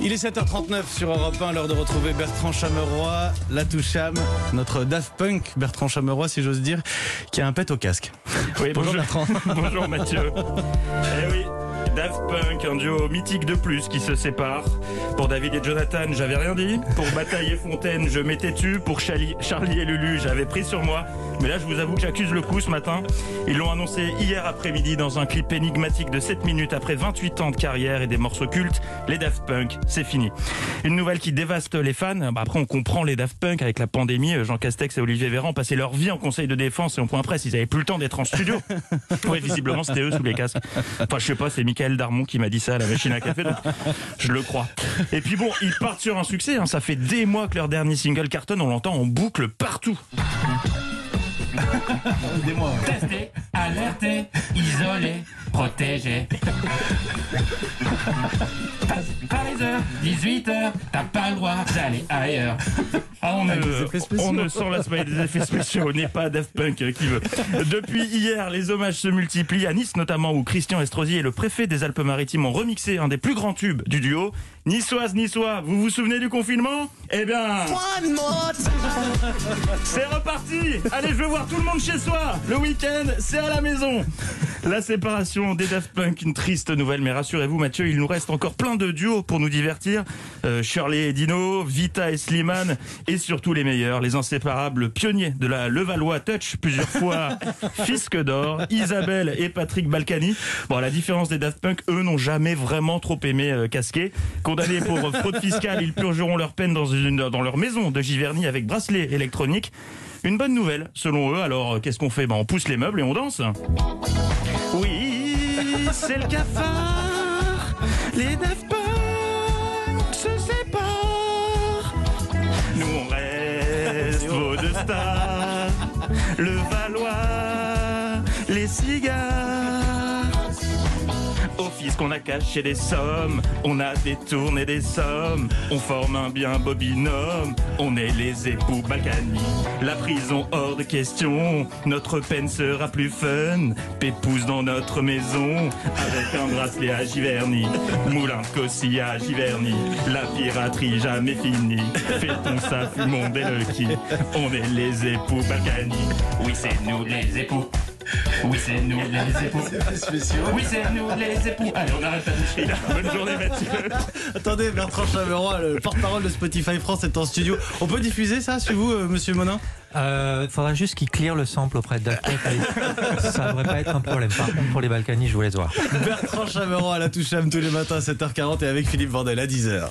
Il est 7h39 sur Europe 1, l'heure de retrouver Bertrand Chameroy, la Toucham, notre Daft Punk, Bertrand Chameroy, si j'ose dire, qui a un pet au casque. Oui, Bonjour, Bertrand. bonjour Mathieu. Eh oui, Daft Punk, un duo mythique de plus qui se sépare. Pour David et Jonathan, j'avais rien dit. Pour Bataille et Fontaine, je m'étais tu. Pour Charlie, Charlie et Lulu, j'avais pris sur moi. Mais là, je vous avoue que j'accuse le coup ce matin. Ils l'ont annoncé hier après-midi dans un clip énigmatique de 7 minutes après 28 ans de carrière et des morceaux cultes. Les Daft Punk, c'est fini. Une nouvelle qui dévaste les fans. Bah, après, on comprend les Daft Punk avec la pandémie. Jean Castex et Olivier Véran passaient leur vie en conseil de défense et en point presse. Ils avaient plus le temps d'être en studio. Oui, visiblement, c'était eux sous les casques. Enfin, je sais pas, c'est Michael Darmon qui m'a dit ça à la machine à café, donc je le crois. Et puis bon, ils partent sur un succès. hein. Ça fait des mois que leur dernier single cartonne. On l'entend en boucle partout. Testé, alerté, isolé, protégé. Pfizer, 18h, t'as pas le droit d'aller ailleurs. Ah, on, ne, des effets spéciaux. on ne s'en lasse pas des effets spéciaux. On n'est pas Daft Punk qui veut. Depuis hier, les hommages se multiplient à Nice notamment où Christian Estrosi et le préfet des Alpes-Maritimes ont remixé un des plus grands tubes du duo. Niçoise, Niçois, vous vous souvenez du confinement? Eh bien, c'est reparti Allez, je veux voir tout le monde chez soi Le week-end, c'est à la maison La séparation des Daft Punk, une triste nouvelle, mais rassurez-vous Mathieu, il nous reste encore plein de duos pour nous divertir. Euh, Shirley et Dino, Vita et Slimane, et surtout les meilleurs, les inséparables pionniers de la Levallois Touch, plusieurs fois Fisque d'or, Isabelle et Patrick Balkany. Bon, à la différence des Daft Punk, eux n'ont jamais vraiment trop aimé euh, casquer. Condamnés pour euh, fraude fiscale, ils purgeront leur peine dans, une, dans leur maison de Giverny avec bracelet électronique. Une bonne nouvelle, selon eux. Alors, euh, qu'est-ce qu'on fait? Ben, On pousse les meubles et on danse. Oui, c'est le cafard. Les Daft Punk se séparent. Nous, on reste vos deux stars. Le Valois, les cigares. Au fisc, on a caché des sommes, on a détourné des sommes, on forme un bien beau binôme, on est les époux Balkany. La prison hors de question, notre peine sera plus fun, pépouze dans notre maison, avec un bracelet à Giverny, moulin de à Giverny, la piraterie jamais finie, fêtons ça, fumons des lucky, on est les époux Balkany, oui c'est nous les époux. Oui, c'est nous les époux. Oui, c'est nous les époux. Allez, on arrête la boucherie là. Bonne journée Mathieu. Attendez, Bertrand Chameroy, le porte-parole de Spotify France est en studio. On peut diffuser ça chez vous, euh, monsieur Monin? Euh, faudra juste qu'il clear le sample auprès de. Ça devrait pas être un problème. Par contre, pour les Balkany, je vous laisse voir. Bertrand Chameroy à la Toucham tous les matins à 7h40 et avec Philippe Vandel à 10h.